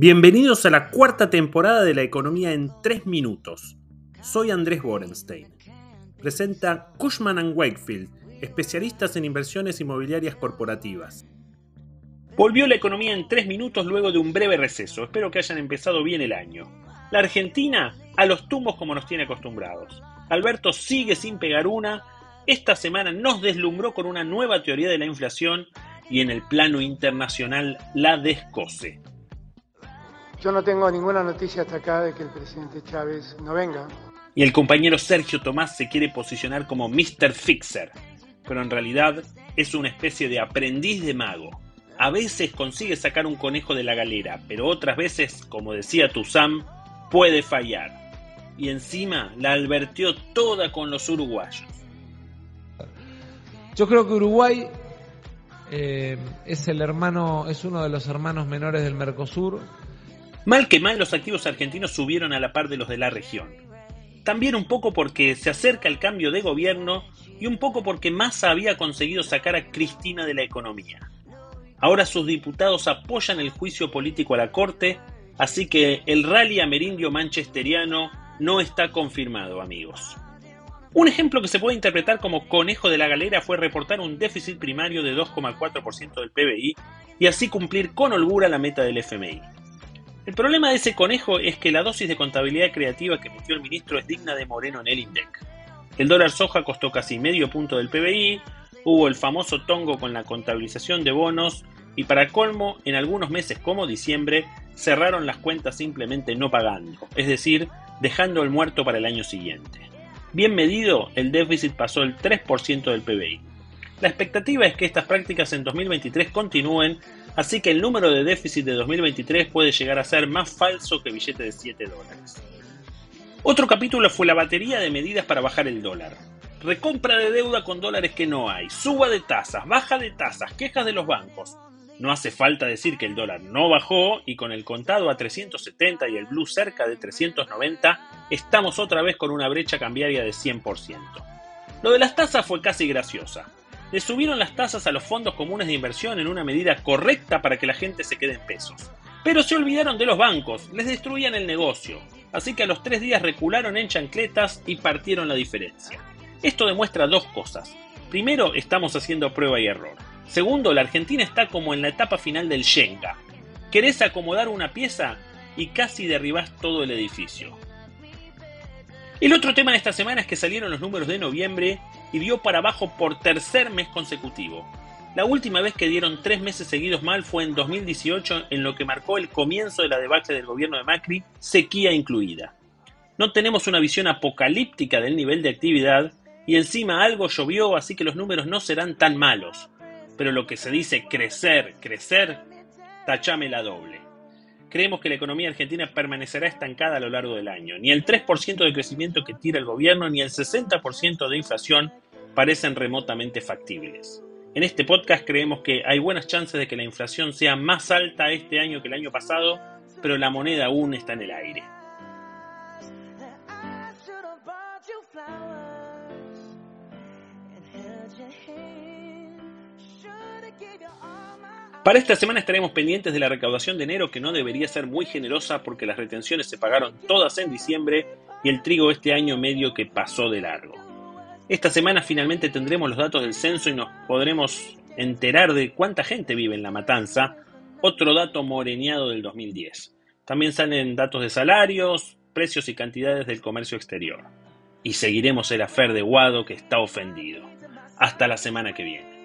Bienvenidos a la cuarta temporada de La Economía en 3 Minutos. Soy Andrés Borenstein. Presenta Cushman ⁇ Wakefield, especialistas en inversiones inmobiliarias corporativas. Volvió la economía en 3 minutos luego de un breve receso. Espero que hayan empezado bien el año. La Argentina a los tumbos como nos tiene acostumbrados. Alberto sigue sin pegar una. Esta semana nos deslumbró con una nueva teoría de la inflación y en el plano internacional la descoce. Yo no tengo ninguna noticia hasta acá de que el presidente Chávez no venga. Y el compañero Sergio Tomás se quiere posicionar como Mr. Fixer, pero en realidad es una especie de aprendiz de mago. A veces consigue sacar un conejo de la galera, pero otras veces, como decía Tuzam, puede fallar. Y encima la advirtió toda con los uruguayos. Yo creo que Uruguay eh, es el hermano, es uno de los hermanos menores del Mercosur Mal que mal los activos argentinos subieron a la par de los de la región. También un poco porque se acerca el cambio de gobierno y un poco porque Massa había conseguido sacar a Cristina de la economía. Ahora sus diputados apoyan el juicio político a la Corte, así que el rally amerindio manchesteriano no está confirmado, amigos. Un ejemplo que se puede interpretar como conejo de la galera fue reportar un déficit primario de 2,4% del PBI y así cumplir con holgura la meta del FMI. El problema de ese conejo es que la dosis de contabilidad creativa que emitió el ministro es digna de Moreno en el INDEC. El dólar soja costó casi medio punto del PBI, hubo el famoso tongo con la contabilización de bonos y para colmo, en algunos meses como diciembre, cerraron las cuentas simplemente no pagando, es decir, dejando el muerto para el año siguiente. Bien medido, el déficit pasó el 3% del PBI. La expectativa es que estas prácticas en 2023 continúen así que el número de déficit de 2023 puede llegar a ser más falso que billete de 7 dólares. Otro capítulo fue la batería de medidas para bajar el dólar. Recompra de deuda con dólares que no hay, suba de tasas, baja de tasas, quejas de los bancos. No hace falta decir que el dólar no bajó y con el contado a 370 y el blue cerca de 390, estamos otra vez con una brecha cambiaria de 100%. Lo de las tasas fue casi graciosa le subieron las tasas a los fondos comunes de inversión en una medida correcta para que la gente se quede en pesos. Pero se olvidaron de los bancos, les destruían el negocio, así que a los tres días recularon en chancletas y partieron la diferencia. Esto demuestra dos cosas. Primero, estamos haciendo prueba y error. Segundo, la Argentina está como en la etapa final del Shenga. Querés acomodar una pieza y casi derribás todo el edificio. El otro tema de esta semana es que salieron los números de noviembre y dio para abajo por tercer mes consecutivo. La última vez que dieron tres meses seguidos mal fue en 2018, en lo que marcó el comienzo de la debacle del gobierno de Macri, sequía incluida. No tenemos una visión apocalíptica del nivel de actividad y encima algo llovió, así que los números no serán tan malos. Pero lo que se dice crecer, crecer, tachame la doble. Creemos que la economía argentina permanecerá estancada a lo largo del año. Ni el 3% de crecimiento que tira el gobierno ni el 60% de inflación parecen remotamente factibles. En este podcast creemos que hay buenas chances de que la inflación sea más alta este año que el año pasado, pero la moneda aún está en el aire. Para esta semana estaremos pendientes de la recaudación de enero que no debería ser muy generosa porque las retenciones se pagaron todas en diciembre y el trigo este año medio que pasó de largo. Esta semana finalmente tendremos los datos del censo y nos podremos enterar de cuánta gente vive en la matanza, otro dato moreneado del 2010. También salen datos de salarios, precios y cantidades del comercio exterior. Y seguiremos el afer de Guado que está ofendido. Hasta la semana que viene.